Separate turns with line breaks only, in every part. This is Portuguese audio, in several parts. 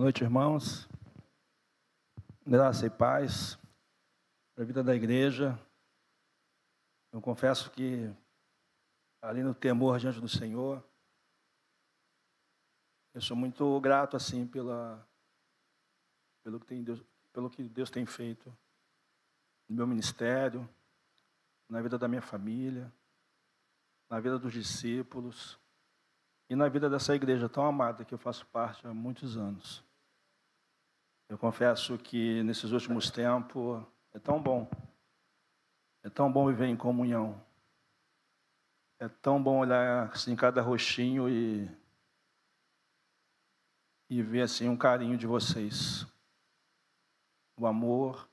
Boa noite, irmãos. Graça e paz para a vida da igreja. Eu confesso que, ali no temor diante do Senhor, eu sou muito grato assim pela, pelo, que tem Deus, pelo que Deus tem feito no meu ministério, na vida da minha família, na vida dos discípulos e na vida dessa igreja tão amada que eu faço parte há muitos anos. Eu confesso que nesses últimos tempos é tão bom, é tão bom viver em comunhão, é tão bom olhar assim cada rostinho e e ver assim um carinho de vocês, o amor,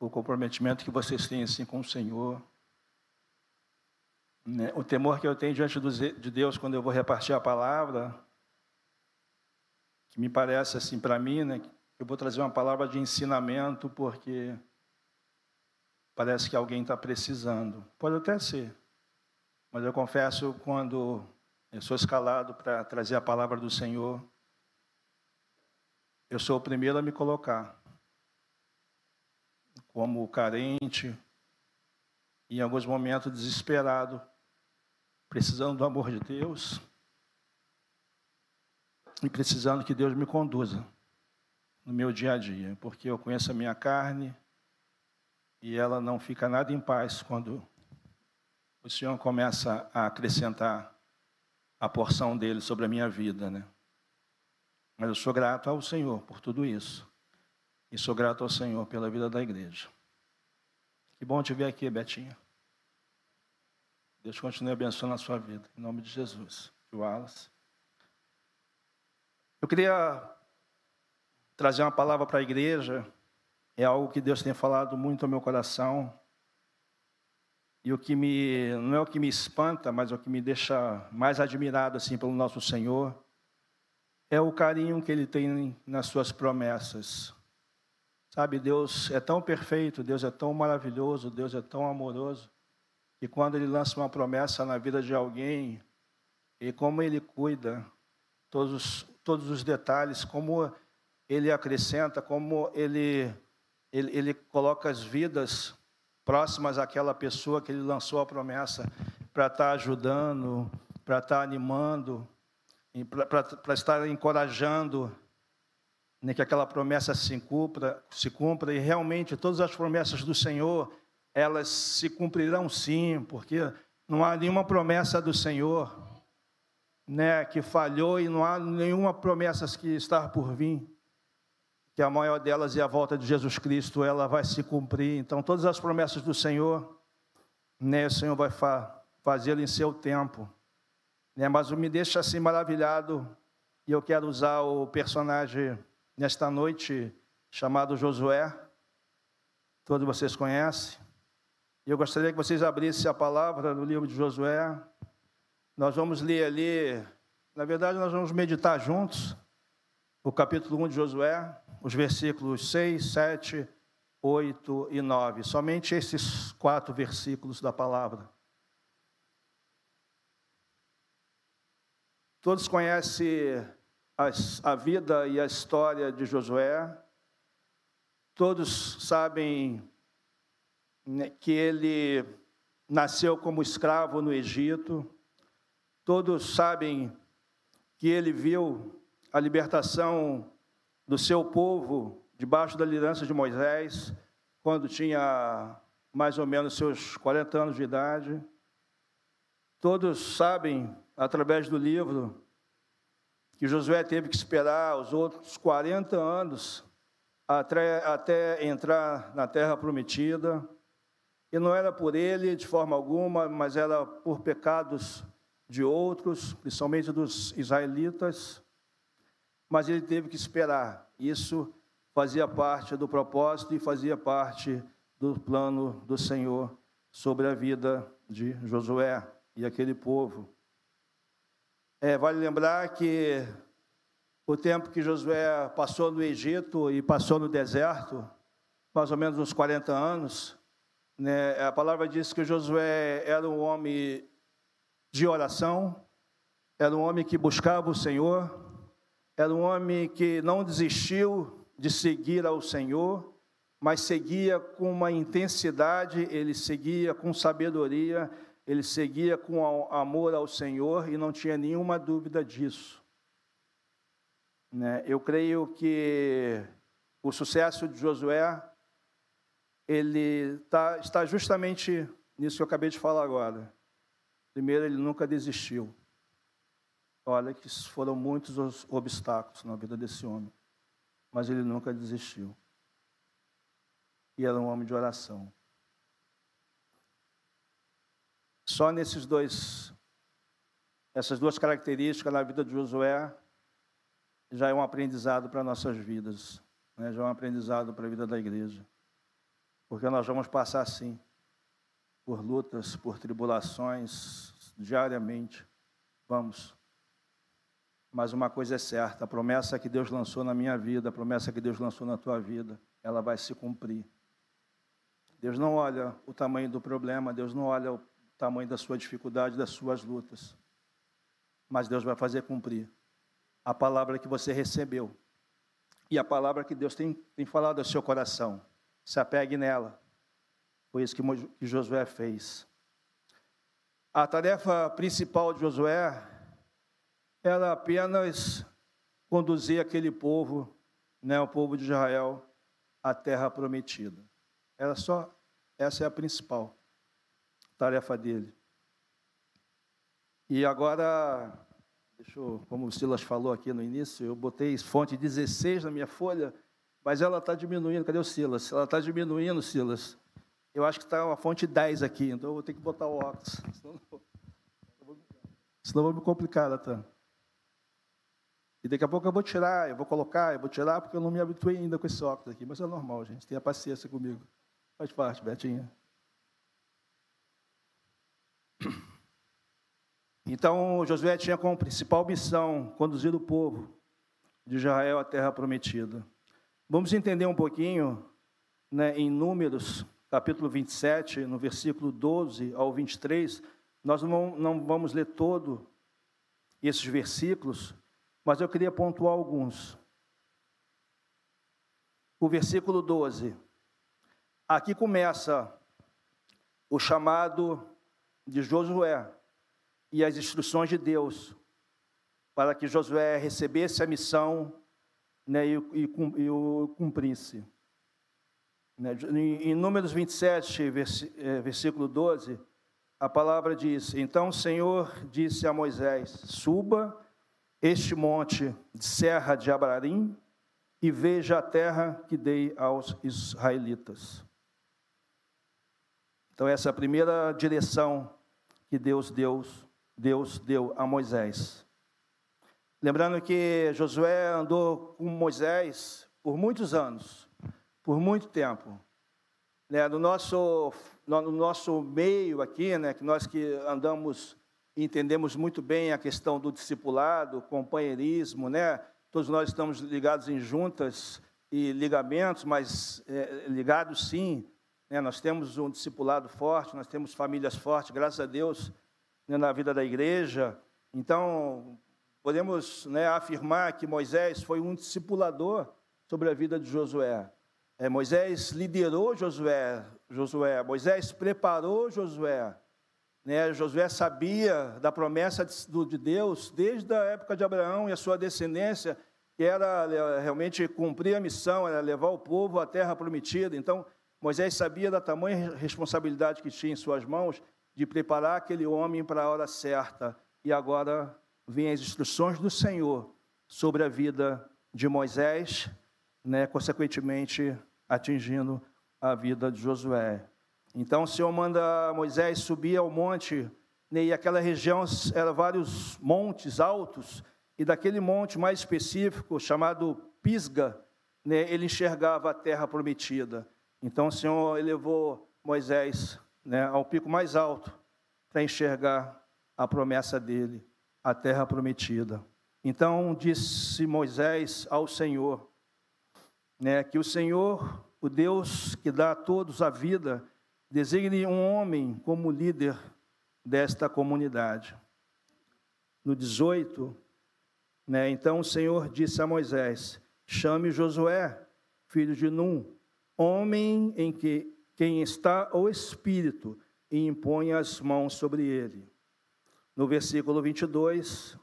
o comprometimento que vocês têm assim com o Senhor. Né? O temor que eu tenho diante de Deus quando eu vou repartir a palavra, que me parece assim para mim, né, eu vou trazer uma palavra de ensinamento, porque parece que alguém está precisando. Pode até ser, mas eu confesso, quando eu sou escalado para trazer a palavra do Senhor, eu sou o primeiro a me colocar como carente, em alguns momentos desesperado, precisando do amor de Deus e precisando que Deus me conduza no meu dia a dia, porque eu conheço a minha carne e ela não fica nada em paz quando o Senhor começa a acrescentar a porção dele sobre a minha vida, né? Mas eu sou grato ao Senhor por tudo isso. E sou grato ao Senhor pela vida da igreja. Que bom te ver aqui, Betinha. Deus continue abençoando a sua vida. Em nome de Jesus. Wallace. Eu queria trazer uma palavra para a igreja. É algo que Deus tem falado muito ao meu coração. E o que me não é o que me espanta, mas é o que me deixa mais admirado assim pelo nosso Senhor é o carinho que ele tem nas suas promessas. Sabe, Deus é tão perfeito, Deus é tão maravilhoso, Deus é tão amoroso, e quando Ele lança uma promessa na vida de alguém, e como Ele cuida, todos, todos os detalhes, como Ele acrescenta, como Ele, ele, ele coloca as vidas próximas àquela pessoa que Ele lançou a promessa para estar tá ajudando, para estar tá animando, para estar encorajando né, que aquela promessa se cumpra, se cumpra, e realmente todas as promessas do Senhor elas se cumprirão sim, porque não há nenhuma promessa do Senhor né, que falhou e não há nenhuma promessa que está por vir, que a maior delas é a volta de Jesus Cristo, ela vai se cumprir. Então, todas as promessas do Senhor, né, o Senhor vai fa fazê-lo em seu tempo. Né, mas me deixa assim maravilhado, e eu quero usar o personagem nesta noite chamado Josué, todos vocês conhecem. E eu gostaria que vocês abrissem a palavra no livro de Josué. Nós vamos ler ali, na verdade, nós vamos meditar juntos o capítulo 1 de Josué, os versículos 6, 7, 8 e 9. Somente esses quatro versículos da palavra. Todos conhecem a vida e a história de Josué. Todos sabem né, que ele nasceu como escravo no Egito. Todos sabem que ele viu a libertação do seu povo debaixo da liderança de Moisés, quando tinha mais ou menos seus 40 anos de idade. Todos sabem, através do livro, que Josué teve que esperar os outros 40 anos até, até entrar na terra prometida. E não era por ele de forma alguma, mas era por pecados de outros, principalmente dos israelitas. Mas ele teve que esperar. Isso fazia parte do propósito e fazia parte do plano do Senhor sobre a vida de Josué e aquele povo. É, vale lembrar que o tempo que Josué passou no Egito e passou no deserto, mais ou menos uns 40 anos, né? A palavra diz que Josué era um homem de oração, era um homem que buscava o Senhor, era um homem que não desistiu de seguir ao Senhor, mas seguia com uma intensidade, ele seguia com sabedoria, ele seguia com amor ao Senhor e não tinha nenhuma dúvida disso. Né? Eu creio que o sucesso de Josué ele tá, está justamente nisso que eu acabei de falar agora. Primeiro, ele nunca desistiu. Olha que foram muitos os obstáculos na vida desse homem, mas ele nunca desistiu. E era um homem de oração. Só nesses dois, essas duas características na vida de Josué, já é um aprendizado para nossas vidas, né? já é um aprendizado para a vida da igreja. Porque nós vamos passar assim, por lutas, por tribulações, diariamente. Vamos. Mas uma coisa é certa: a promessa que Deus lançou na minha vida, a promessa que Deus lançou na tua vida, ela vai se cumprir. Deus não olha o tamanho do problema, Deus não olha o tamanho da sua dificuldade, das suas lutas. Mas Deus vai fazer cumprir a palavra que você recebeu e a palavra que Deus tem, tem falado ao seu coração. Se apegue nela. Foi isso que, que Josué fez. A tarefa principal de Josué era apenas conduzir aquele povo, né, o povo de Israel, à terra prometida. Era só, essa é a principal tarefa dele. E agora, eu, como o Silas falou aqui no início, eu botei fonte 16 na minha folha, mas ela está diminuindo. Cadê o Silas? Ela está diminuindo, Silas. Eu acho que está uma fonte 10 aqui, então eu vou ter que botar o óculos. Senão, senão eu vou me complicar, Natan. E daqui a pouco eu vou tirar, eu vou colocar, eu vou tirar, porque eu não me habituei ainda com esse óculos aqui. Mas é normal, gente. Tenha paciência comigo. Faz parte, Betinha. Então, Josué tinha como principal missão conduzir o povo de Israel à terra prometida. Vamos entender um pouquinho né, em Números, capítulo 27, no versículo 12 ao 23. Nós não, não vamos ler todo esses versículos, mas eu queria pontuar alguns. O versículo 12. Aqui começa o chamado de Josué e as instruções de Deus para que Josué recebesse a missão né, e, e, e o cumprisse. Né, em, em Números 27, é, versículo 12, a palavra diz: Então o Senhor disse a Moisés: Suba este monte de Serra de Abrarim e veja a terra que dei aos israelitas. Então essa é a primeira direção que Deus deu, Deus deu a Moisés. Lembrando que Josué andou com Moisés por muitos anos, por muito tempo. Né, no, nosso, no nosso meio aqui, né, que nós que andamos entendemos muito bem a questão do discipulado, companheirismo, né? Todos nós estamos ligados em juntas e ligamentos, mas é, ligados sim. Né? Nós temos um discipulado forte, nós temos famílias fortes, graças a Deus, né, na vida da igreja. Então, podemos né, afirmar que Moisés foi um discipulador sobre a vida de Josué. É, Moisés liderou Josué, Josué. Moisés preparou Josué. Né, Josué sabia da promessa de Deus desde a época de Abraão e a sua descendência, que era é, realmente cumprir a missão, era levar o povo à terra prometida. Então, Moisés sabia da tamanha responsabilidade que tinha em suas mãos de preparar aquele homem para a hora certa. E agora vêm as instruções do Senhor sobre a vida de Moisés, né, consequentemente atingindo a vida de Josué. Então o Senhor manda Moisés subir ao monte, né, e aquela região era vários montes altos, e daquele monte mais específico, chamado Pisga, né, ele enxergava a terra prometida. Então o Senhor elevou Moisés né, ao pico mais alto para enxergar a promessa dele, a terra prometida. Então disse Moisés ao Senhor, né, que o Senhor, o Deus que dá a todos a vida, Designe um homem como líder desta comunidade. No 18, Né? Então o Senhor disse a Moisés: Chame Josué, filho de Num, homem em que quem está o Espírito, e impõe as mãos sobre ele. No versículo 22,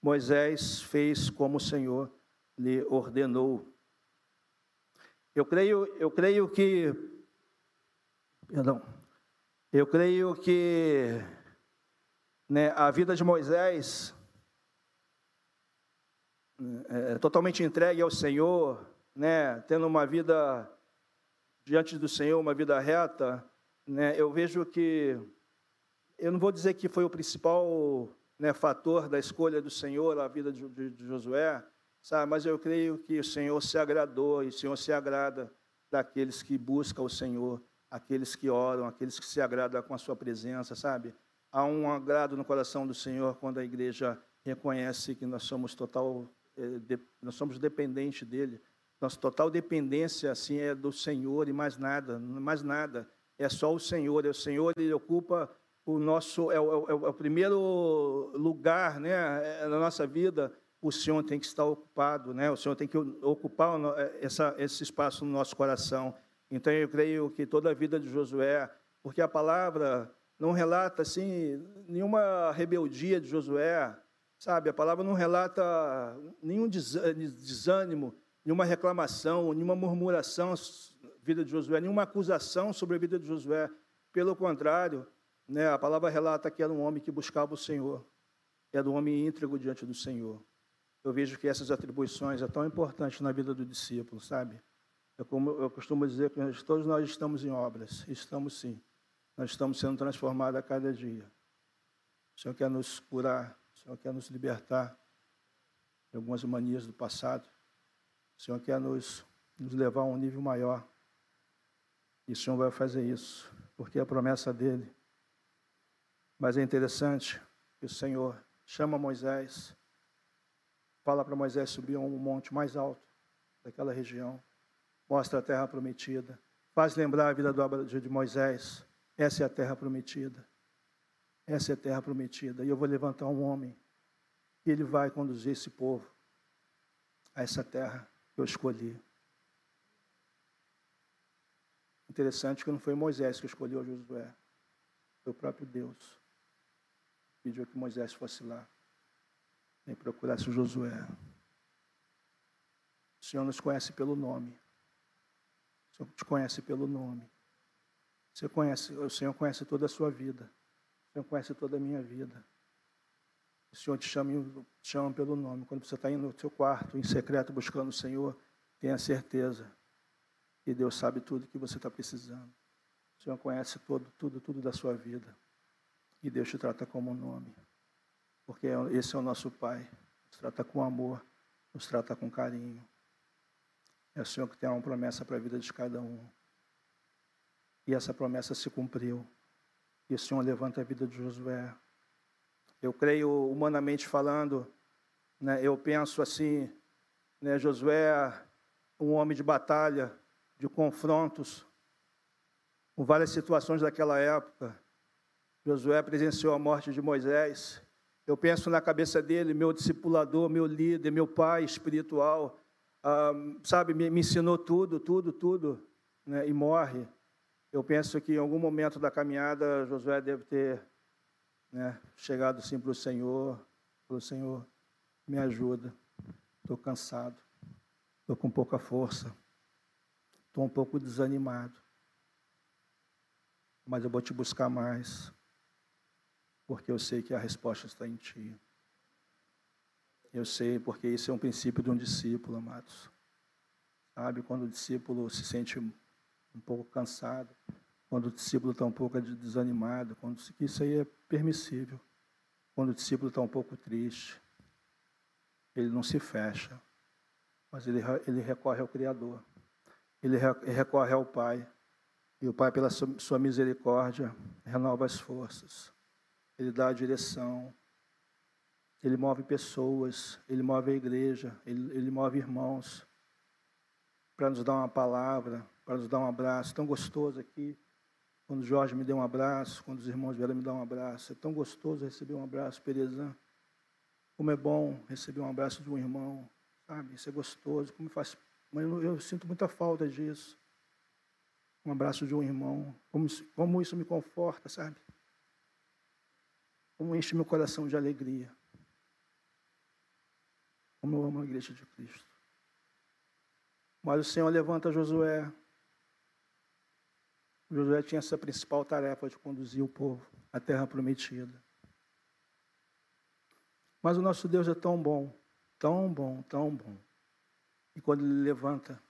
Moisés fez como o Senhor lhe ordenou. Eu creio, eu creio que, perdão, eu creio que né, a vida de Moisés é, é, totalmente entregue ao Senhor, né, tendo uma vida diante do Senhor, uma vida reta, né, eu vejo que, eu não vou dizer que foi o principal né, fator da escolha do Senhor a vida de, de, de Josué, sabe, mas eu creio que o Senhor se agradou e o Senhor se agrada daqueles que buscam o Senhor, aqueles que oram, aqueles que se agradam com a sua presença, sabe? Há um agrado no coração do Senhor quando a igreja reconhece que nós somos total é, nós somos dependentes dele. Nossa total dependência assim é do Senhor e mais nada, mais nada. É só o Senhor. É o Senhor ele ocupa o nosso é o, é o, é o primeiro lugar, né, é, na nossa vida. O Senhor tem que estar ocupado, né? O Senhor tem que ocupar essa, esse espaço no nosso coração. Então eu creio que toda a vida de Josué, porque a palavra não relata assim nenhuma rebeldia de Josué, Sabe, a palavra não relata nenhum desânimo, nenhuma reclamação, nenhuma murmuração vida de Josué, nenhuma acusação sobre a vida de Josué. Pelo contrário, né, a palavra relata que era um homem que buscava o Senhor, era um homem íntegro diante do Senhor. Eu vejo que essas atribuições é tão importante na vida do discípulo, sabe? Eu, como, eu costumo dizer que todos nós estamos em obras, estamos sim. Nós estamos sendo transformados a cada dia. O Senhor quer nos curar, o Senhor quer nos libertar de algumas manias do passado. O Senhor quer nos, nos levar a um nível maior. E o Senhor vai fazer isso, porque é a promessa dele. Mas é interessante que o Senhor chama Moisés, fala para Moisés subir a um monte mais alto daquela região, mostra a terra prometida, faz lembrar a vida de Moisés. Essa é a terra prometida. Essa é a terra prometida. E eu vou levantar um homem. E ele vai conduzir esse povo a essa terra que eu escolhi. Interessante que não foi Moisés que escolheu Josué. Foi o próprio Deus. Pediu que Moisés fosse lá. Nem procurasse Josué. O Senhor nos conhece pelo nome. O Senhor te conhece pelo nome. Você conhece, o Senhor conhece toda a sua vida. Senhor conhece toda a minha vida. O Senhor te chama, te chama pelo nome. Quando você está indo no seu quarto, em secreto, buscando o Senhor, tenha certeza que Deus sabe tudo que você está precisando. O Senhor conhece todo, tudo, tudo da sua vida. E Deus te trata como um nome. Porque esse é o nosso Pai. Nos trata com amor, nos trata com carinho. É o Senhor que tem uma promessa para a vida de cada um. E essa promessa se cumpriu. E o Senhor levanta a vida de Josué. Eu creio, humanamente falando, né, eu penso assim, né, Josué, um homem de batalha, de confrontos, com várias situações daquela época. Josué presenciou a morte de Moisés. Eu penso na cabeça dele, meu discipulador, meu líder, meu pai espiritual, sabe, me, me, ensinou tudo, tudo, tudo, né, e morre. Eu penso que em algum momento da caminhada, Josué deve ter né, chegado assim para o Senhor, falou, Senhor, me ajuda, estou cansado, estou com pouca força, estou um pouco desanimado, mas eu vou te buscar mais, porque eu sei que a resposta está em Ti. Eu sei, porque isso é um princípio de um discípulo, amados. Sabe, quando o discípulo se sente um pouco cansado, quando o discípulo está um pouco desanimado, quando isso aí é permissível. Quando o discípulo está um pouco triste, ele não se fecha, mas ele, ele recorre ao Criador, ele recorre ao Pai, e o Pai, pela sua misericórdia, renova as forças, ele dá a direção, ele move pessoas, ele move a igreja, ele, ele move irmãos, para nos dar uma palavra, para nos dar um abraço tão gostoso aqui. Quando o Jorge me deu um abraço, quando os irmãos vieram me dar um abraço, é tão gostoso receber um abraço, Perezan. Como é bom receber um abraço de um irmão, sabe? Isso é gostoso. Como faz. Mas eu, eu sinto muita falta disso. Um abraço de um irmão. Como, como isso me conforta, sabe? Como enche meu coração de alegria. Como eu amo a igreja de Cristo. Mas o Senhor levanta Josué. Josué tinha essa principal tarefa de conduzir o povo à terra prometida. Mas o nosso Deus é tão bom, tão bom, tão bom. E quando ele levanta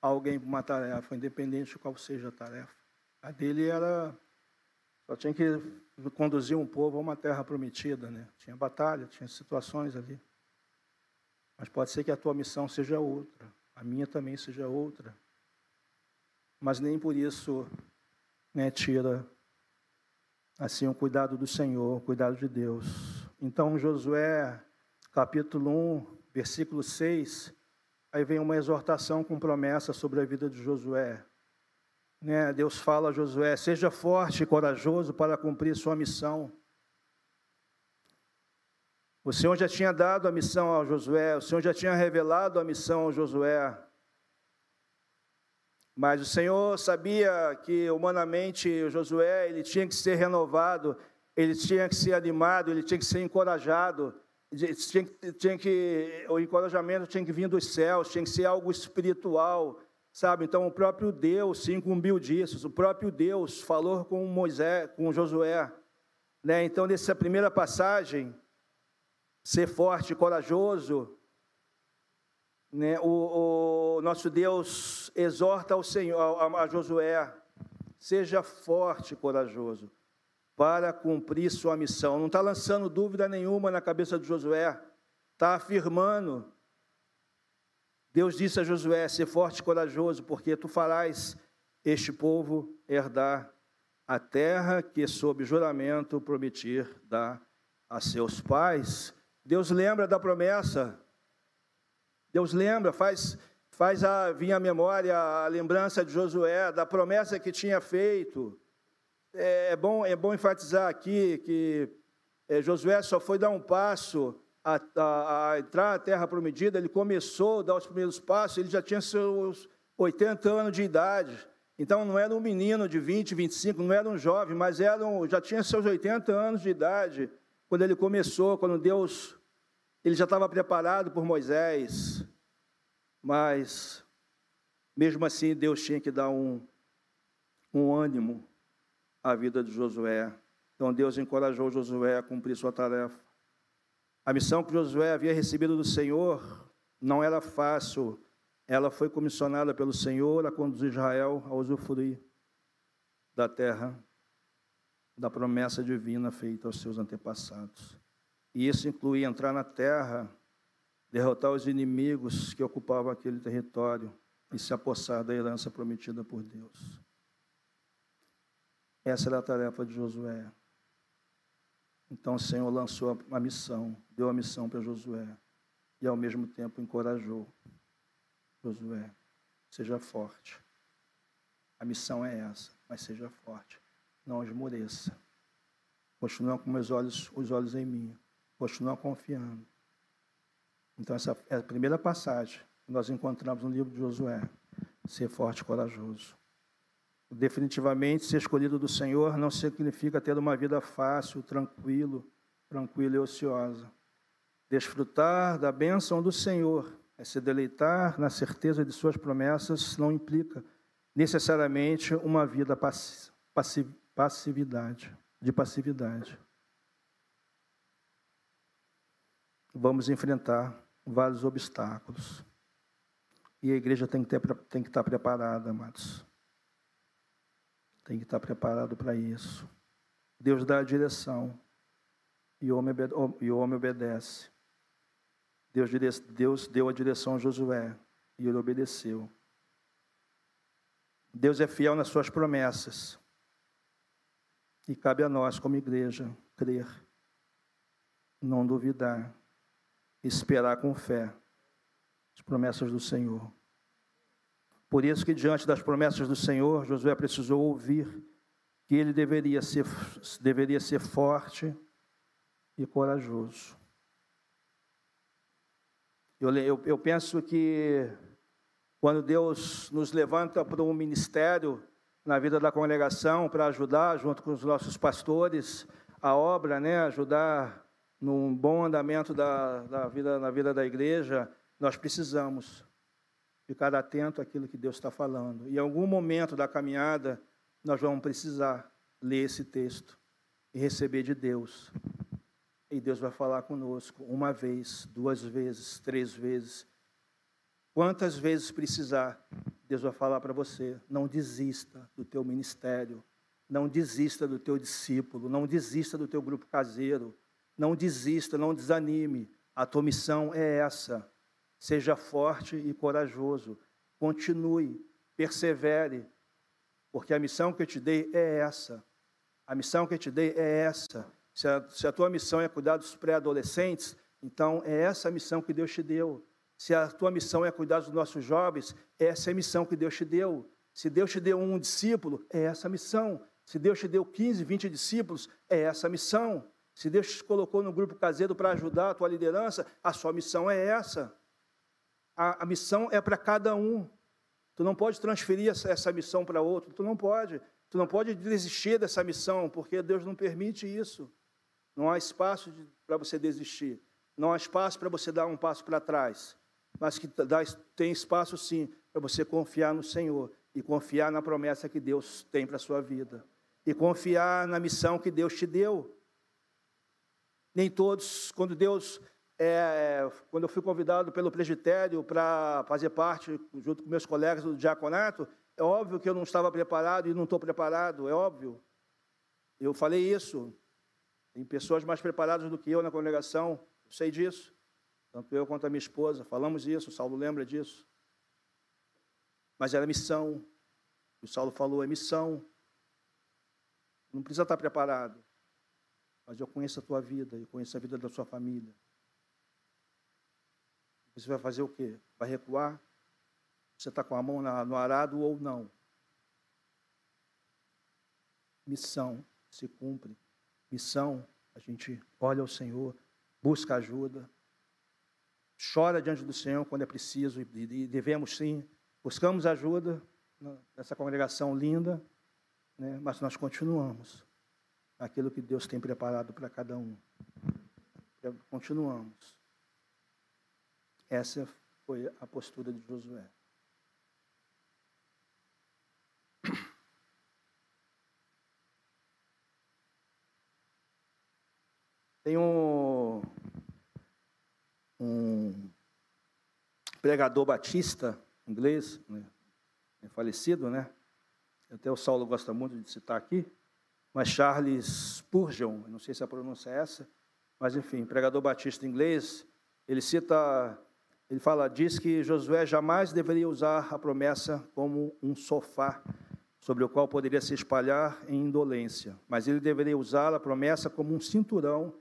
alguém para uma tarefa, independente de qual seja a tarefa, a dele era só tinha que conduzir um povo a uma terra prometida, né? Tinha batalha, tinha situações ali. Mas pode ser que a tua missão seja outra, a minha também seja outra. Mas nem por isso né, tira assim o cuidado do Senhor, o cuidado de Deus. Então, Josué, capítulo 1, versículo 6, aí vem uma exortação com promessa sobre a vida de Josué. Né, Deus fala a Josué: seja forte e corajoso para cumprir sua missão. O Senhor já tinha dado a missão ao Josué, o Senhor já tinha revelado a missão ao Josué. Mas o Senhor sabia que humanamente o Josué ele tinha que ser renovado, ele tinha que ser animado, ele tinha que ser encorajado, tinha, tinha que, o encorajamento tinha que vir dos céus, tinha que ser algo espiritual, sabe? Então o próprio Deus se incumbiu disso, o próprio Deus falou com Moisés, com Josué, né? Então nessa primeira passagem, ser forte e corajoso, né? O, o nosso Deus exorta ao Senhor, a, a Josué, seja forte e corajoso para cumprir sua missão. Não está lançando dúvida nenhuma na cabeça de Josué, está afirmando. Deus disse a Josué: ser forte e corajoso, porque tu farás este povo herdar a terra que, sob juramento, prometir dar a seus pais. Deus lembra da promessa. Deus lembra, faz, faz a, vir à memória a lembrança de Josué, da promessa que tinha feito. É, é bom, é bom enfatizar aqui que é, Josué só foi dar um passo a, a, a, entrar na terra prometida, ele começou a dar os primeiros passos, ele já tinha seus 80 anos de idade. Então não era um menino de 20, 25, não era um jovem, mas era um, já tinha seus 80 anos de idade quando ele começou, quando Deus ele já estava preparado por Moisés. Mas mesmo assim Deus tinha que dar um, um ânimo a vida de Josué. Então Deus encorajou Josué a cumprir sua tarefa. A missão que Josué havia recebido do Senhor não era fácil. Ela foi comissionada pelo Senhor a conduzir Israel a usufruir da terra da promessa divina feita aos seus antepassados. E isso incluía entrar na terra, derrotar os inimigos que ocupavam aquele território e se apossar da herança prometida por Deus. Essa era a tarefa de Josué. Então o Senhor lançou a missão, deu a missão para Josué e ao mesmo tempo encorajou Josué. Seja forte. A missão é essa, mas seja forte. Não esmoreça. Continua com os olhos, os olhos em mim. Continua confiando. Então essa é a primeira passagem que nós encontramos no livro de Josué. Ser forte e corajoso. Definitivamente, ser escolhido do Senhor não significa ter uma vida fácil, tranquilo, tranquila e ociosa. Desfrutar da bênção do Senhor, é se deleitar na certeza de suas promessas, não implica necessariamente uma vida passividade, de passividade. Vamos enfrentar vários obstáculos. E a igreja tem que, ter, tem que estar preparada, amados. Tem que estar preparado para isso. Deus dá a direção e o homem, e o homem obedece. Deus, Deus deu a direção a Josué e ele obedeceu. Deus é fiel nas suas promessas. E cabe a nós, como igreja, crer, não duvidar, esperar com fé as promessas do Senhor. Por isso que diante das promessas do Senhor, Josué precisou ouvir que ele deveria ser, deveria ser forte e corajoso. Eu, eu, eu penso que quando Deus nos levanta para um ministério na vida da congregação para ajudar, junto com os nossos pastores, a obra, né, ajudar num bom andamento da, da vida, na vida da igreja, nós precisamos ficar atento àquilo que Deus está falando. E em algum momento da caminhada, nós vamos precisar ler esse texto e receber de Deus. E Deus vai falar conosco uma vez, duas vezes, três vezes. Quantas vezes precisar, Deus vai falar para você: não desista do teu ministério, não desista do teu discípulo, não desista do teu grupo caseiro, não desista, não desanime. A tua missão é essa. Seja forte e corajoso. Continue, persevere, porque a missão que eu te dei é essa. A missão que eu te dei é essa. Se a, se a tua missão é cuidar dos pré-adolescentes, então é essa a missão que Deus te deu. Se a tua missão é cuidar dos nossos jovens, essa é a missão que Deus te deu. Se Deus te deu um discípulo, é essa a missão. Se Deus te deu 15, 20 discípulos, é essa a missão. Se Deus te colocou no grupo caseiro para ajudar a tua liderança, a sua missão é essa. A, a missão é para cada um. Tu não pode transferir essa, essa missão para outro, tu não pode. Tu não pode desistir dessa missão, porque Deus não permite isso. Não há espaço para você desistir. Não há espaço para você dar um passo para trás. Mas que dá, tem espaço sim para você confiar no Senhor e confiar na promessa que Deus tem para a sua vida. E confiar na missão que Deus te deu. Nem todos, quando Deus é, quando eu fui convidado pelo presbitério para fazer parte, junto com meus colegas do diaconato, é óbvio que eu não estava preparado e não estou preparado, é óbvio. Eu falei isso. Tem pessoas mais preparadas do que eu na congregação, eu sei disso. Tanto eu quanto a minha esposa, falamos isso, o Saulo lembra disso. Mas era missão. O Saulo falou, é missão. Não precisa estar preparado. Mas eu conheço a tua vida, eu conheço a vida da sua família. Você vai fazer o quê? Vai recuar? Você está com a mão no arado ou não? Missão se cumpre. Missão, a gente olha ao Senhor, busca ajuda, chora diante do Senhor quando é preciso e devemos sim. Buscamos ajuda nessa congregação linda, né? mas nós continuamos aquilo que Deus tem preparado para cada um. Continuamos. Essa foi a postura de Josué. Tem um, um pregador batista inglês, né, falecido, né? Até o Saulo gosta muito de citar aqui, mas Charles Spurgeon, não sei se a pronúncia é essa, mas enfim, pregador batista inglês, ele cita ele fala, diz que Josué jamais deveria usar a promessa como um sofá sobre o qual poderia se espalhar em indolência, mas ele deveria usar a promessa como um cinturão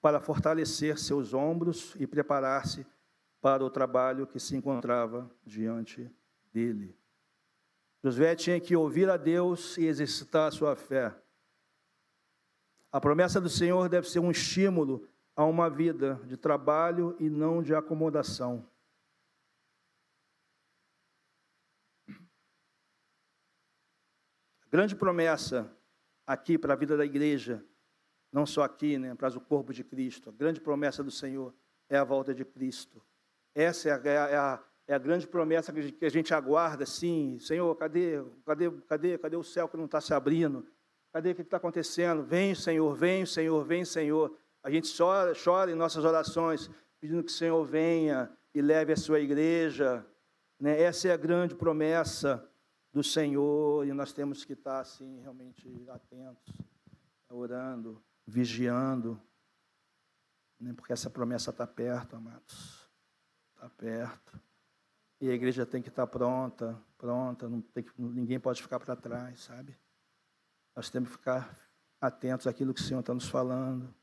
para fortalecer seus ombros e preparar-se para o trabalho que se encontrava diante dele. Josué tinha que ouvir a Deus e exercitar a sua fé. A promessa do Senhor deve ser um estímulo a uma vida de trabalho e não de acomodação. A grande promessa aqui para a vida da igreja, não só aqui, né, para o corpo de Cristo, a grande promessa do Senhor é a volta de Cristo. Essa é a, é a, é a grande promessa que a gente aguarda, sim. Senhor, cadê, cadê, cadê, cadê o céu que não está se abrindo? Cadê o que está acontecendo? Vem, Senhor, vem, Senhor, vem, Senhor. A gente chora, chora em nossas orações, pedindo que o Senhor venha e leve a sua igreja. Né? Essa é a grande promessa do Senhor e nós temos que estar assim realmente atentos, orando, vigiando, né? porque essa promessa está perto, amados, está perto. E a igreja tem que estar pronta, pronta, não tem que, ninguém pode ficar para trás, sabe? Nós temos que ficar atentos àquilo que o Senhor está nos falando.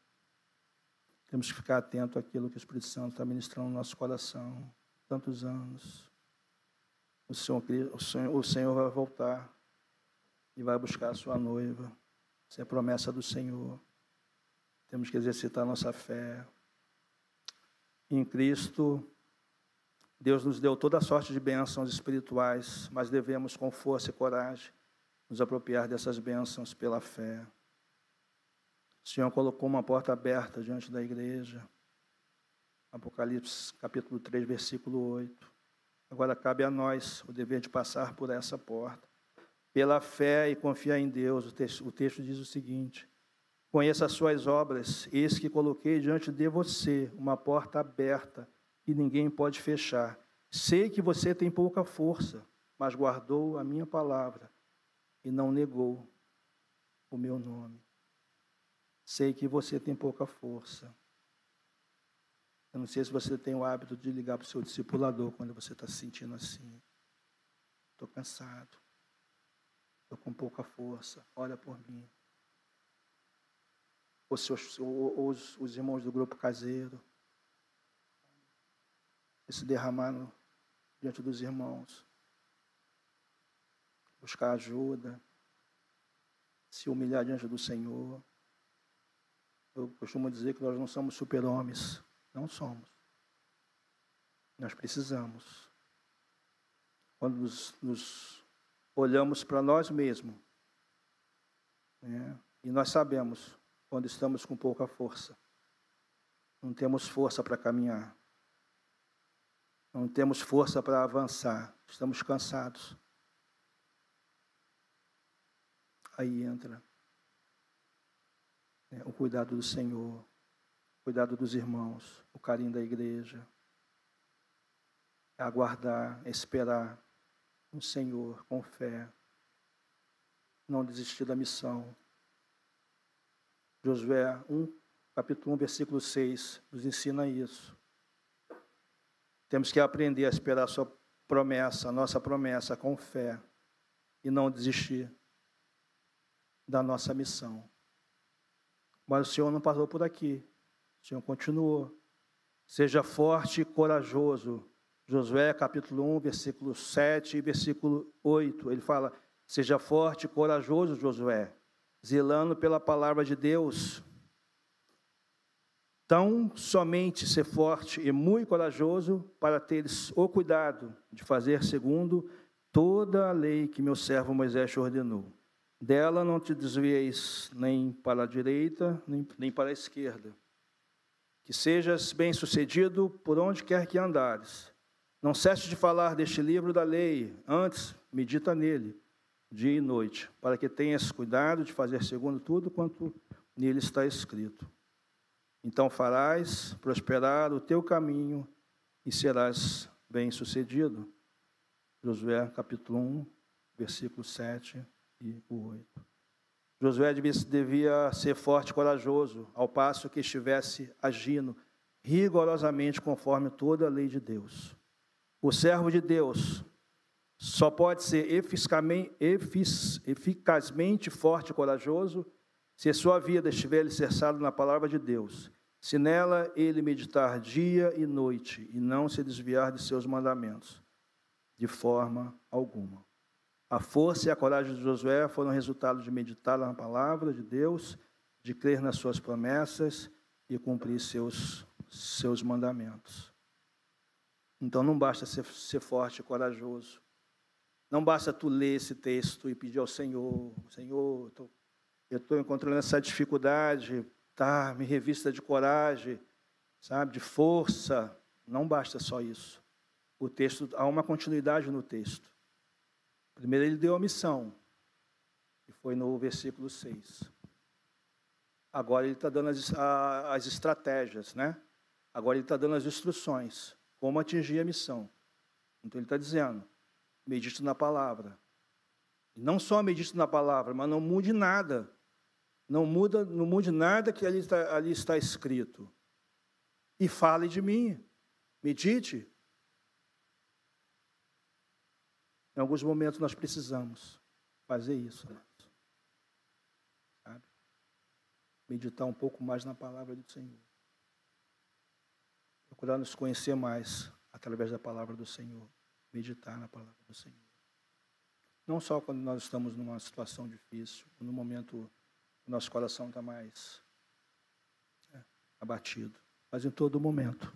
Temos que ficar atento àquilo que o Espírito Santo está ministrando no nosso coração. Tantos anos. O Senhor, o Senhor, o Senhor vai voltar e vai buscar a sua noiva. Essa é a promessa do Senhor. Temos que exercitar a nossa fé. Em Cristo, Deus nos deu toda sorte de bênçãos espirituais, mas devemos, com força e coragem, nos apropriar dessas bênçãos pela fé. O Senhor colocou uma porta aberta diante da igreja. Apocalipse capítulo 3, versículo 8. Agora cabe a nós o dever de passar por essa porta. Pela fé e confiar em Deus. O texto, o texto diz o seguinte: Conheça as suas obras, eis que coloquei diante de você uma porta aberta e ninguém pode fechar. Sei que você tem pouca força, mas guardou a minha palavra e não negou o meu nome. Sei que você tem pouca força. Eu não sei se você tem o hábito de ligar para o seu discipulador quando você está se sentindo assim. Estou cansado. Estou com pouca força. Olha por mim. Os, seus, os, os irmãos do grupo caseiro se derramar diante dos irmãos, buscar ajuda, se humilhar diante do Senhor. Eu costumo dizer que nós não somos super-homens, não somos. Nós precisamos. Quando nos, nos olhamos para nós mesmos, né, e nós sabemos quando estamos com pouca força, não temos força para caminhar. Não temos força para avançar, estamos cansados. Aí entra né, o cuidado do Senhor, o cuidado dos irmãos, o carinho da igreja. É aguardar, é esperar no Senhor com fé, não desistir da missão. Josué 1, capítulo 1, versículo 6, nos ensina isso. Temos que aprender a esperar a sua promessa, a nossa promessa, com fé e não desistir da nossa missão. Mas o Senhor não parou por aqui. O Senhor continuou. Seja forte e corajoso. Josué capítulo 1, versículo 7 e versículo 8. Ele fala: Seja forte e corajoso, Josué, zelando pela palavra de Deus Tão somente ser forte e muito corajoso para teres o cuidado de fazer segundo toda a lei que meu servo Moisés ordenou. Dela não te desvieis nem para a direita, nem, nem para a esquerda. Que sejas bem-sucedido por onde quer que andares. Não cesse de falar deste livro da lei, antes medita nele, dia e noite, para que tenhas cuidado de fazer segundo tudo quanto nele está escrito. Então farás prosperar o teu caminho e serás bem-sucedido. Josué capítulo 1, versículo 7 e 8. Josué devia ser forte e corajoso, ao passo que estivesse agindo rigorosamente conforme toda a lei de Deus. O servo de Deus só pode ser eficazmente forte e corajoso se sua vida estiver alicerçada na palavra de Deus se nela ele meditar dia e noite e não se desviar de seus mandamentos, de forma alguma. A força e a coragem de Josué foram resultado de meditar na palavra de Deus, de crer nas suas promessas e cumprir seus, seus mandamentos. Então não basta ser, ser forte e corajoso. Não basta tu ler esse texto e pedir ao Senhor, Senhor, eu estou encontrando essa dificuldade, tá, me revista de coragem, sabe, de força. Não basta só isso. O texto há uma continuidade no texto. Primeiro ele deu a missão, que foi no versículo 6. Agora ele está dando as, a, as estratégias, né? Agora ele está dando as instruções, como atingir a missão. Então ele está dizendo, medite na palavra. E não só medite na palavra, mas não mude nada. Não muda, não mude nada que ali está, ali está escrito. E fale de mim. Medite. Em alguns momentos nós precisamos fazer isso. Sabe? Meditar um pouco mais na palavra do Senhor. Procurar nos conhecer mais através da palavra do Senhor. Meditar na palavra do Senhor. Não só quando nós estamos numa situação difícil, num momento o nosso coração está mais é, abatido. Mas em todo momento,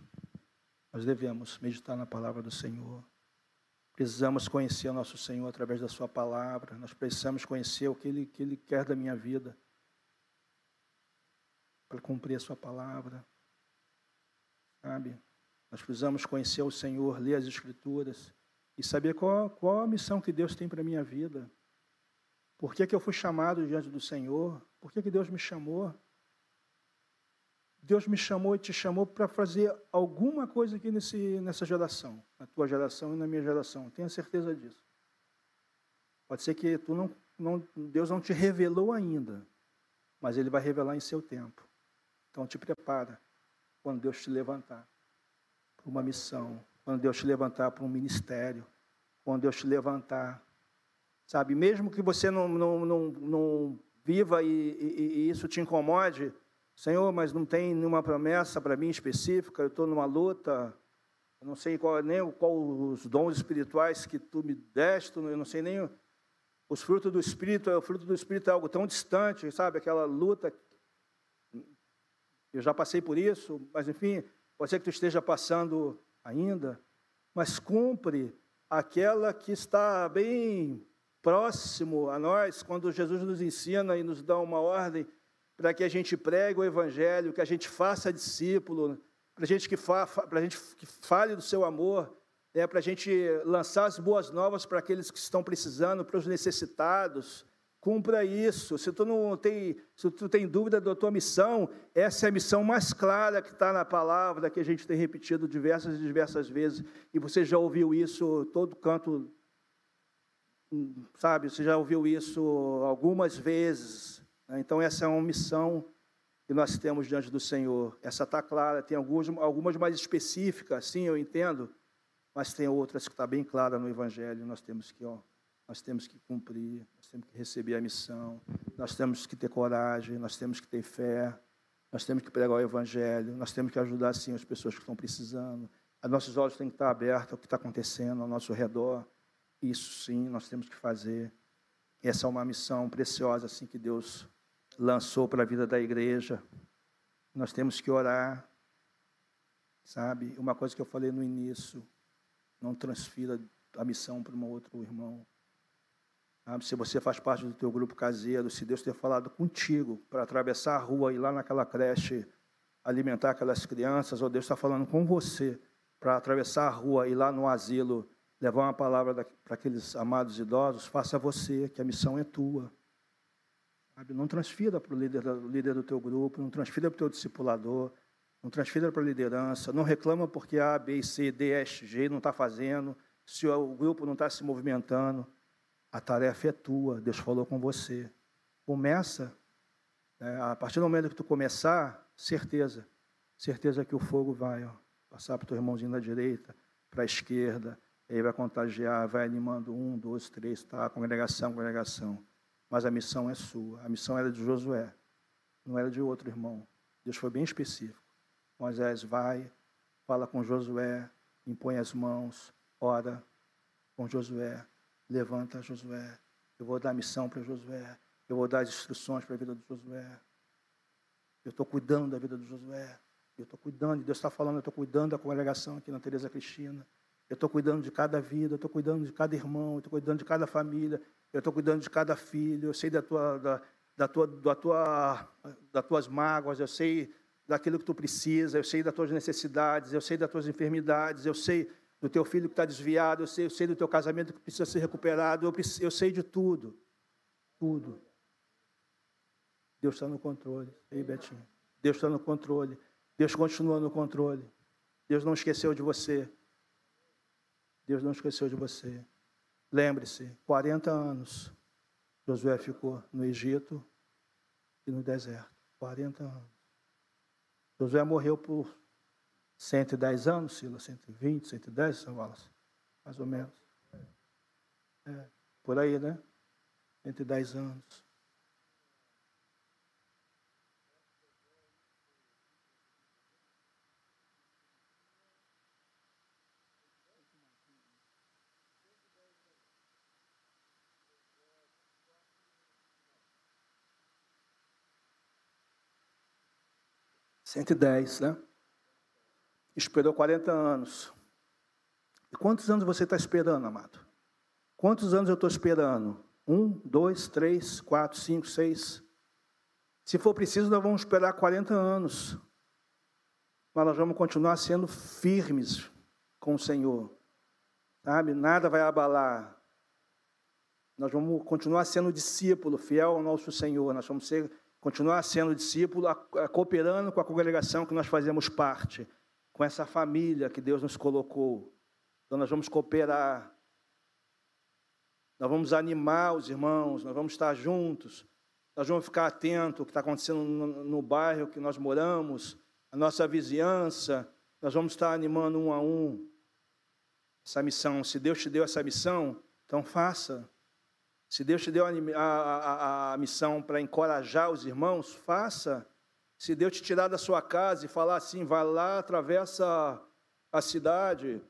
Nós devemos meditar na palavra do Senhor. Precisamos conhecer o nosso Senhor através da Sua palavra. Nós precisamos conhecer o que Ele, que Ele quer da minha vida. Para cumprir a Sua palavra. Sabe? Nós precisamos conhecer o Senhor, ler as Escrituras e saber qual, qual a missão que Deus tem para a minha vida. Por que, que eu fui chamado diante do Senhor? Por que, que Deus me chamou? Deus me chamou e te chamou para fazer alguma coisa aqui nesse, nessa geração, na tua geração e na minha geração. Tenha certeza disso. Pode ser que tu não, não, Deus não te revelou ainda, mas Ele vai revelar em seu tempo. Então te prepara quando Deus te levantar para uma missão, quando Deus te levantar para um ministério, quando Deus te levantar Sabe, mesmo que você não, não, não, não viva e, e, e isso te incomode, Senhor, mas não tem nenhuma promessa para mim específica, eu estou numa luta, eu não sei qual, nem qual os dons espirituais que tu me deste, eu não sei nem os frutos do Espírito, o fruto do Espírito é algo tão distante, sabe, aquela luta, eu já passei por isso, mas enfim, pode ser que tu esteja passando ainda, mas cumpre aquela que está bem próximo a nós, quando Jesus nos ensina e nos dá uma ordem para que a gente pregue o Evangelho, que a gente faça discípulo, para gente que fa, a gente que fale do seu amor, é, para a gente lançar as boas novas para aqueles que estão precisando, para os necessitados. Cumpra isso. Se tu não tem, se tu tem dúvida da tua missão, essa é a missão mais clara que está na palavra, que a gente tem repetido diversas e diversas vezes, e você já ouviu isso todo canto sabe, você já ouviu isso algumas vezes. Né? Então, essa é uma missão que nós temos diante do Senhor. Essa está clara, tem algumas, algumas mais específicas, sim, eu entendo, mas tem outras que está bem clara no Evangelho. Nós temos que, ó, nós temos que cumprir, nós temos que receber a missão, nós temos que ter coragem, nós temos que ter fé, nós temos que pregar o Evangelho, nós temos que ajudar, sim, as pessoas que estão precisando. Os nossos olhos têm que estar abertos ao que está acontecendo ao nosso redor. Isso sim, nós temos que fazer. Essa é uma missão preciosa assim que Deus lançou para a vida da igreja. Nós temos que orar. Sabe? Uma coisa que eu falei no início, não transfira a missão para um outro irmão. Sabe? Se você faz parte do teu grupo caseiro, se Deus ter falado contigo para atravessar a rua e ir lá naquela creche alimentar aquelas crianças, ou Deus está falando com você para atravessar a rua e ir lá no asilo levar uma palavra para aqueles amados idosos, faça você, que a missão é tua. Sabe? Não transfira para o líder, líder do teu grupo, não transfira para o teu discipulador, não transfira para a liderança, não reclama porque A, B, C, D, S, G não está fazendo, se o grupo não está se movimentando. A tarefa é tua, Deus falou com você. Começa, né, a partir do momento que tu começar, certeza, certeza que o fogo vai ó, passar para o teu irmãozinho da direita, para a esquerda, ele vai contagiar, vai animando um, dois, três, tá? Congregação, congregação. Mas a missão é sua. A missão era de Josué, não era de outro irmão. Deus foi bem específico. Moisés vai, fala com Josué, impõe as mãos, ora com Josué, levanta Josué. Eu vou dar missão para Josué. Eu vou dar as instruções para a vida de Josué. Eu estou cuidando da vida de Josué. Eu estou cuidando, Deus está falando, eu estou cuidando da congregação aqui na Teresa Cristina. Eu estou cuidando de cada vida, eu estou cuidando de cada irmão, eu estou cuidando de cada família, eu estou cuidando de cada filho, eu sei da tua, da, da tua, da tua, das tuas mágoas, eu sei daquilo que tu precisa, eu sei das tuas necessidades, eu sei das tuas enfermidades, eu sei do teu filho que está desviado, eu sei, eu sei do teu casamento que precisa ser recuperado, eu, eu sei de tudo. Tudo. Deus está no controle. Ei, Betinho. Deus está no controle. Deus continua no controle. Deus não esqueceu de você. Deus não esqueceu de você. Lembre-se, 40 anos Josué ficou no Egito e no deserto. 40 anos. Josué morreu por 110 anos, Sila, 120, 110, São Wallace, mais ou menos. É, por aí, né? 110 anos. Cento e dez, né? esperou 40 anos. E quantos anos você está esperando, amado? Quantos anos eu estou esperando? Um, dois, três, quatro, cinco, seis. Se for preciso, nós vamos esperar 40 anos. Mas nós vamos continuar sendo firmes com o Senhor. Sabe? Nada vai abalar. Nós vamos continuar sendo discípulo, fiel ao nosso Senhor. Nós vamos ser, continuar sendo discípulo, cooperando com a congregação que nós fazemos parte, com essa família que Deus nos colocou. Então nós vamos cooperar. Nós vamos animar os irmãos, nós vamos estar juntos. Nós vamos ficar atentos ao que está acontecendo no, no bairro que nós moramos, a nossa vizinhança. Nós vamos estar animando um a um essa missão. Se Deus te deu essa missão, então faça. Se Deus te deu a, a, a, a missão para encorajar os irmãos, faça. Se Deus te tirar da sua casa e falar assim, vai lá, atravessa a cidade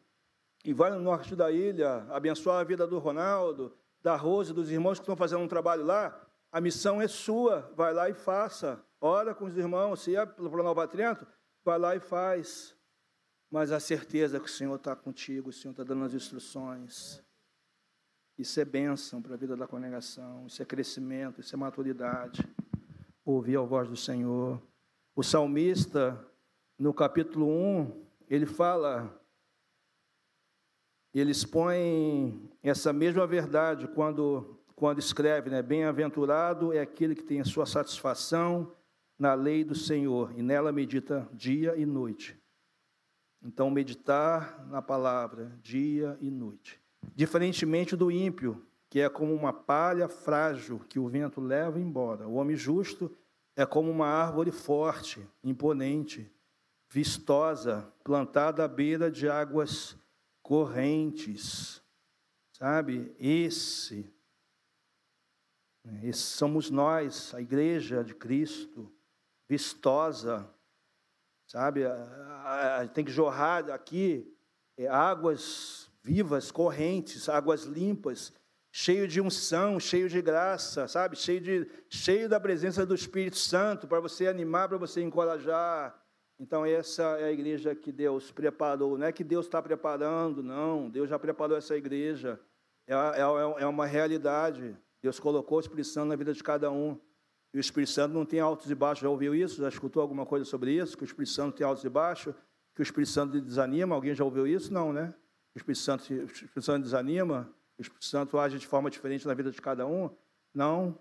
e vai no norte da ilha, abençoar a vida do Ronaldo, da Rose, dos irmãos que estão fazendo um trabalho lá, a missão é sua, vai lá e faça. Ora com os irmãos, se é para Nova Trento, vai lá e faz mas a certeza que o Senhor está contigo, o Senhor está dando as instruções. Isso é bênção para a vida da congregação, isso é crescimento, isso é maturidade. Ouvir a voz do Senhor. O salmista, no capítulo 1, ele fala, ele expõe essa mesma verdade quando, quando escreve, né? Bem-aventurado é aquele que tem a sua satisfação na lei do Senhor e nela medita dia e noite. Então, meditar na palavra dia e noite. Diferentemente do ímpio, que é como uma palha frágil que o vento leva embora. O homem justo é como uma árvore forte, imponente, vistosa, plantada à beira de águas correntes. Sabe? Esse, esse somos nós, a igreja de Cristo, vistosa, sabe? Tem que jorrar aqui é, águas vivas, correntes, águas limpas, cheio de unção, cheio de graça, sabe? Cheio, de, cheio da presença do Espírito Santo para você animar, para você encorajar. Então, essa é a igreja que Deus preparou. Não é que Deus está preparando, não. Deus já preparou essa igreja. É, é, é uma realidade. Deus colocou o Espírito Santo na vida de cada um. E o Espírito Santo não tem altos e baixos. Já ouviu isso? Já escutou alguma coisa sobre isso? Que o Espírito Santo tem altos e baixos? Que o Espírito Santo desanima? Alguém já ouviu isso? Não, né? O Espírito Santo, o Espírito Santo desanima? O Espírito Santo age de forma diferente na vida de cada um? Não.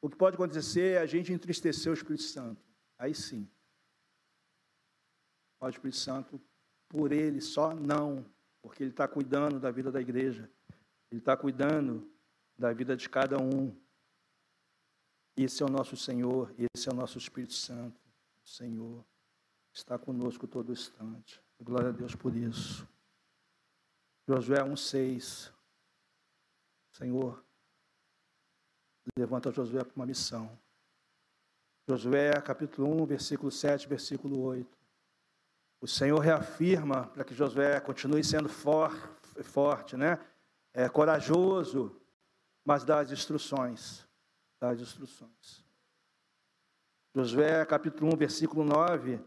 O que pode acontecer é a gente entristecer o Espírito Santo. Aí sim. O Espírito Santo, por ele só, não. Porque ele está cuidando da vida da igreja. Ele está cuidando da vida de cada um. Esse é o nosso Senhor, esse é o nosso Espírito Santo. O Senhor está conosco todo instante. Glória a Deus por isso. Josué 1,6. Senhor, levanta Josué para uma missão. Josué, capítulo 1, versículo 7, versículo 8. O Senhor reafirma para que Josué continue sendo for, forte, né? É, corajoso, mas dá as instruções das instruções. Josué capítulo 1, versículo 9.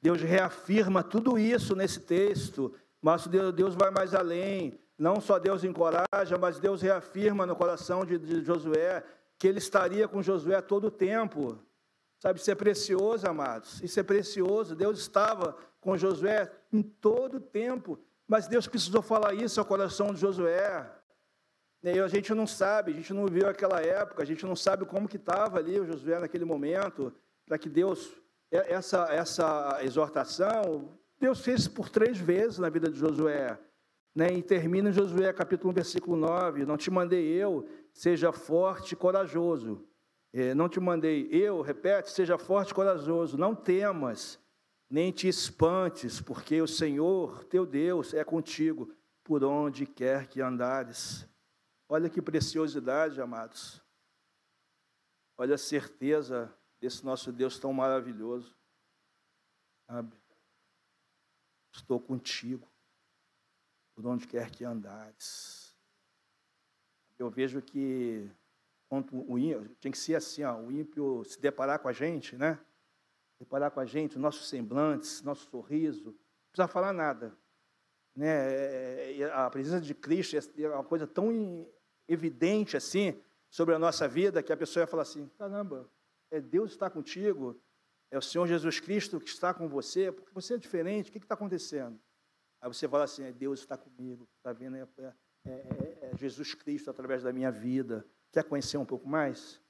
Deus reafirma tudo isso nesse texto, mas Deus vai mais além. Não só Deus encoraja, mas Deus reafirma no coração de, Josué que ele estaria com Josué todo o tempo. Sabe, isso é precioso, amados. Isso é precioso. Deus estava com Josué em todo o tempo. Mas Deus precisou falar isso ao coração de Josué. E a gente não sabe, a gente não viu aquela época, a gente não sabe como que estava ali o Josué naquele momento, para que Deus, essa, essa exortação, Deus fez por três vezes na vida de Josué. Né? E termina em Josué capítulo 1, versículo 9, não te mandei eu, seja forte e corajoso. É, não te mandei eu, repete, seja forte e corajoso, não temas, nem te espantes, porque o Senhor, teu Deus, é contigo por onde quer que andares. Olha que preciosidade, amados. Olha a certeza desse nosso Deus tão maravilhoso. Estou contigo, por onde quer que andares. Eu vejo que o ímpio, tem que ser assim, ó, o ímpio se deparar com a gente, né? Deparar com a gente, nossos semblantes, nosso sorriso, precisa falar nada. Né? É, é, a presença de Cristo é uma coisa tão evidente assim sobre a nossa vida que a pessoa ia falar assim: caramba, é Deus está contigo, é o Senhor Jesus Cristo que está com você, porque você é diferente, o que está acontecendo? Aí você fala assim: é Deus está comigo, está vendo? É, é, é, é Jesus Cristo através da minha vida. Quer conhecer um pouco mais?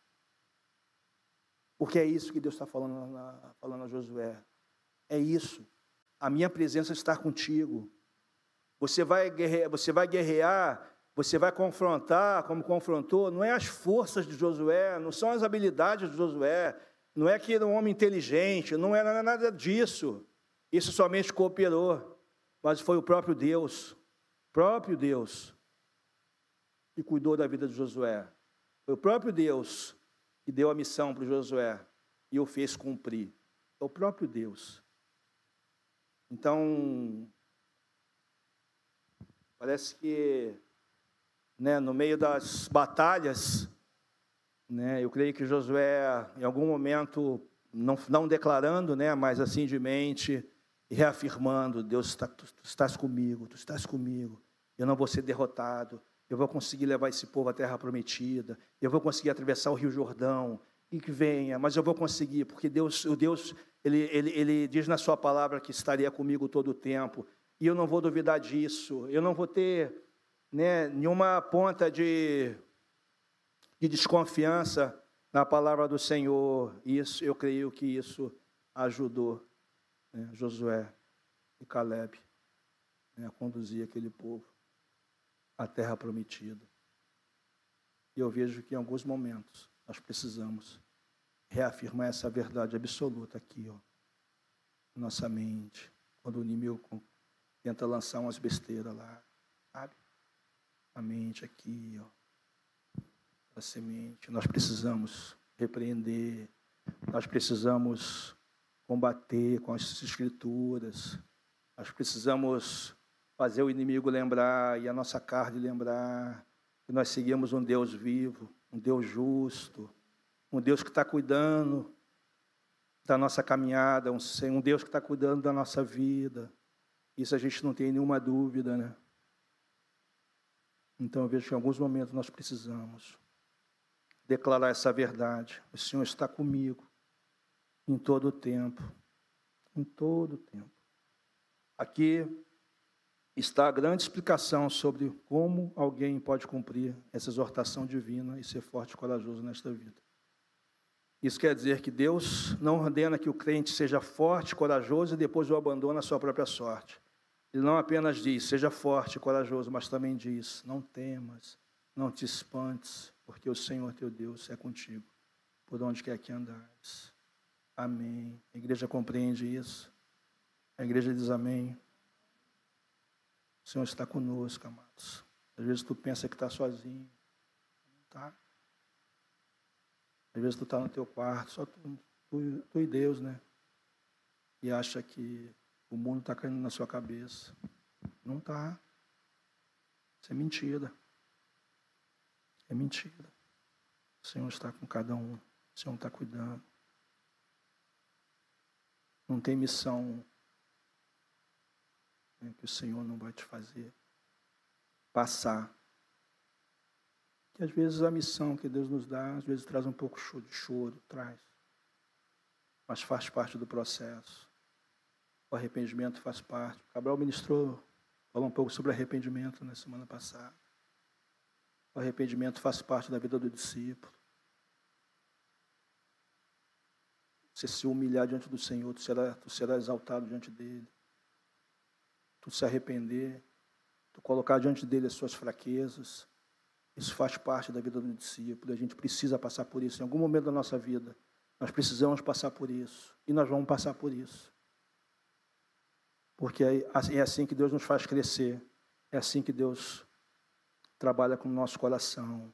Porque é isso que Deus está falando, na, falando a Josué. É isso. A minha presença está contigo. Você vai guerrear, você vai guerrear, você vai confrontar, como confrontou, não é as forças de Josué, não são as habilidades de Josué, não é que era um homem inteligente, não era nada disso. Isso somente cooperou, mas foi o próprio Deus, próprio Deus, que cuidou da vida de Josué. Foi o próprio Deus que deu a missão para Josué e o fez cumprir. É o próprio Deus. Então, parece que né, no meio das batalhas, né, eu creio que Josué, em algum momento, não, não declarando, né, mas assim de mente, reafirmando: Deus, está, tu estás comigo, tu estás comigo, eu não vou ser derrotado, eu vou conseguir levar esse povo à terra prometida, eu vou conseguir atravessar o Rio Jordão, e que venha, mas eu vou conseguir, porque Deus, o Deus, ele, ele, ele diz na sua palavra que estaria comigo todo o tempo, e eu não vou duvidar disso, eu não vou ter né, nenhuma ponta de, de desconfiança na palavra do Senhor, isso, eu creio que isso ajudou né, Josué e Caleb né, a conduzir aquele povo a terra prometida. E eu vejo que em alguns momentos nós precisamos reafirmar essa verdade absoluta aqui, ó, nossa mente, quando o inimigo tenta lançar umas besteiras lá, sabe? A mente aqui, ó, a semente. Nós precisamos repreender, nós precisamos combater com as escrituras, nós precisamos fazer o inimigo lembrar e a nossa carne lembrar que nós seguimos um Deus vivo, um Deus justo, um Deus que está cuidando da nossa caminhada, um, um Deus que está cuidando da nossa vida. Isso a gente não tem nenhuma dúvida, né? Então eu vejo que em alguns momentos nós precisamos declarar essa verdade. O Senhor está comigo em todo o tempo. Em todo o tempo. Aqui está a grande explicação sobre como alguém pode cumprir essa exortação divina e ser forte e corajoso nesta vida. Isso quer dizer que Deus não ordena que o crente seja forte, corajoso e depois o abandone à sua própria sorte. Ele não apenas diz, seja forte e corajoso, mas também diz, não temas, não te espantes, porque o Senhor teu Deus é contigo, por onde quer que andares. Amém. A igreja compreende isso. A igreja diz amém. O Senhor está conosco, amados. Às vezes tu pensa que está sozinho. Não está. Às vezes tu está no teu quarto, só tu, tu, tu e Deus, né? E acha que o mundo está caindo na sua cabeça. Não está. Isso é mentira. É mentira. O Senhor está com cada um. O Senhor está cuidando. Não tem missão né, que o Senhor não vai te fazer passar. Que às vezes a missão que Deus nos dá, às vezes traz um pouco de choro, traz. Mas faz parte do processo. O arrependimento faz parte. O Cabral ministrou, falou um pouco sobre arrependimento na semana passada. O arrependimento faz parte da vida do discípulo. Você se humilhar diante do Senhor, tu será, tu será exaltado diante dele tu se arrepender, tu colocar diante dele as suas fraquezas. Isso faz parte da vida do discípulo. A gente precisa passar por isso. Em algum momento da nossa vida, nós precisamos passar por isso. E nós vamos passar por isso. Porque é, é assim que Deus nos faz crescer. É assim que Deus trabalha com o nosso coração.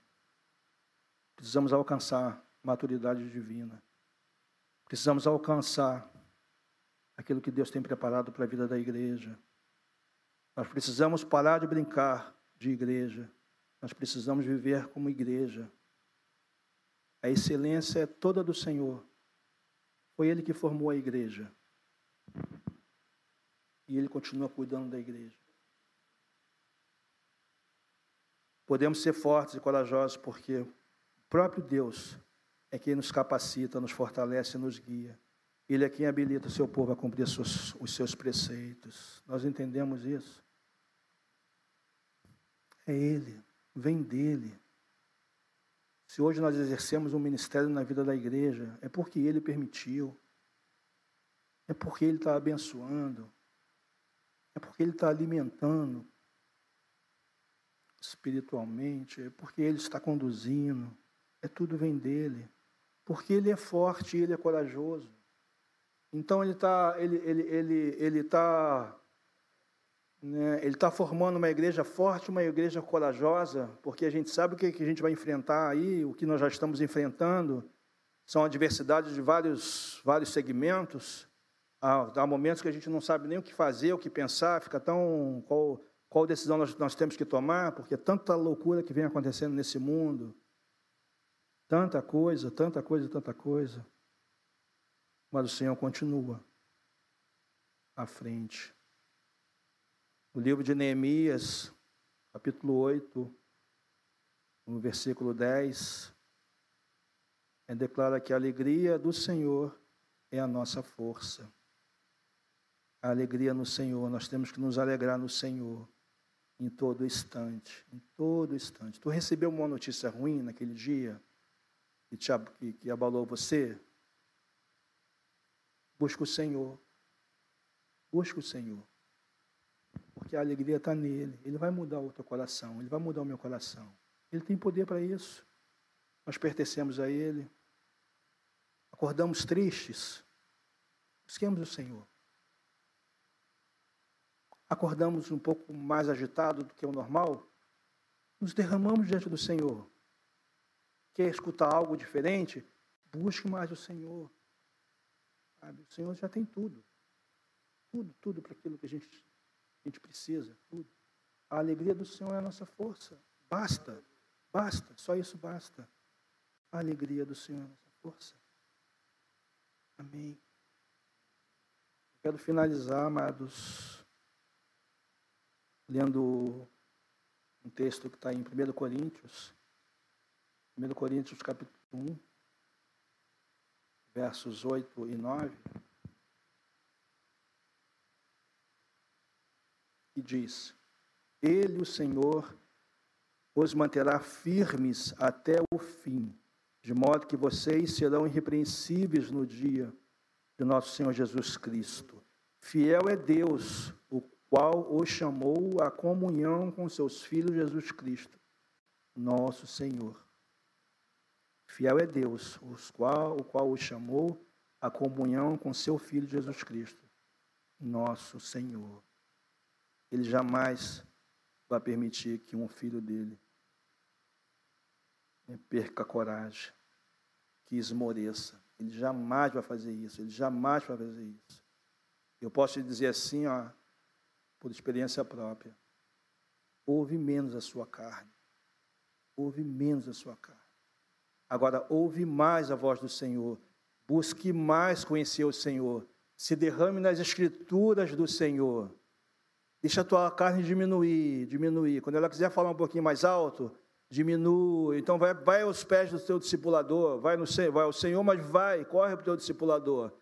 Precisamos alcançar maturidade divina. Precisamos alcançar aquilo que Deus tem preparado para a vida da igreja. Nós precisamos parar de brincar de igreja. Nós precisamos viver como igreja. A excelência é toda do Senhor. Foi Ele que formou a igreja. E Ele continua cuidando da igreja. Podemos ser fortes e corajosos porque o próprio Deus é quem nos capacita, nos fortalece e nos guia. Ele é quem habilita o seu povo a cumprir os seus preceitos. Nós entendemos isso? É Ele, vem dele. Se hoje nós exercemos um ministério na vida da igreja, é porque Ele permitiu, é porque Ele está abençoando, é porque Ele está alimentando espiritualmente, é porque Ele está conduzindo, é tudo vem dele, porque Ele é forte Ele é corajoso. Então ele está ele, ele, ele, ele tá, né, ele tá formando uma igreja forte, uma igreja corajosa, porque a gente sabe o que, a gente vai enfrentar aí, o que nós já estamos enfrentando, são adversidades de vários, vários segmentos. Há, há momentos que a gente não sabe nem o que fazer, o que pensar, fica tão. Qual, qual decisão nós, nós temos que tomar, porque tanta loucura que vem acontecendo nesse mundo. Tanta coisa, tanta coisa, tanta coisa. Mas o Senhor continua à frente. O livro de Neemias, capítulo 8, no versículo 10, é declara que a alegria do Senhor é a nossa força. A alegria no Senhor, nós temos que nos alegrar no Senhor em todo instante, em todo instante. Tu recebeu uma notícia ruim naquele dia que, te, que, que abalou você? Busca o Senhor. Busca o Senhor. Porque a alegria está nele. Ele vai mudar o teu coração. Ele vai mudar o meu coração. Ele tem poder para isso. Nós pertencemos a Ele. Acordamos tristes. Busquemos o Senhor. Acordamos um pouco mais agitado do que o normal. Nos derramamos diante do Senhor. Quer escutar algo diferente? Busque mais o Senhor. O Senhor já tem tudo. Tudo, tudo para aquilo que a gente, a gente precisa. Tudo. A alegria do Senhor é a nossa força. Basta. Basta. Só isso basta. A alegria do Senhor é a nossa força. Amém. Quero finalizar, amados, lendo um texto que está em 1 Coríntios. 1 Coríntios, capítulo 1 versos 8 e 9, e diz: Ele, o Senhor, os manterá firmes até o fim, de modo que vocês serão irrepreensíveis no dia de nosso Senhor Jesus Cristo. Fiel é Deus, o qual os chamou à comunhão com seus filhos Jesus Cristo, nosso Senhor. Fiel é Deus, os qual, o qual o chamou à comunhão com seu Filho Jesus Cristo, nosso Senhor. Ele jamais vai permitir que um filho dele perca a coragem, que esmoreça. Ele jamais vai fazer isso, ele jamais vai fazer isso. Eu posso te dizer assim, ó, por experiência própria. Ouve menos a sua carne. Ouve menos a sua carne. Agora, ouve mais a voz do Senhor, busque mais conhecer o Senhor, se derrame nas escrituras do Senhor. Deixa a tua carne diminuir, diminuir. Quando ela quiser falar um pouquinho mais alto, diminui. Então vai, vai aos pés do teu discipulador, vai, no, vai ao Senhor, mas vai, corre para o teu discipulador.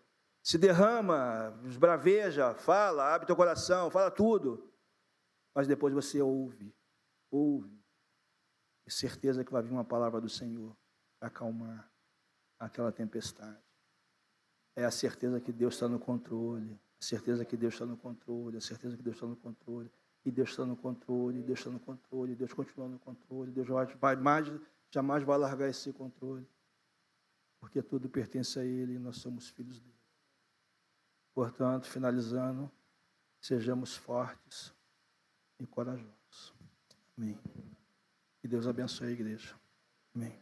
Se derrama, esbraveja, fala, abre teu coração, fala tudo. Mas depois você ouve, ouve. E certeza que vai vir uma palavra do Senhor acalmar aquela tempestade. É a certeza que Deus está no controle, a certeza que Deus está no controle, a certeza que Deus está no controle, e Deus está no controle, Deus está no controle, Deus continua no controle, Deus vai mais, jamais vai largar esse controle, porque tudo pertence a Ele e nós somos filhos dele. Portanto, finalizando, sejamos fortes e corajosos. Amém. Que Deus abençoe a igreja. Amém.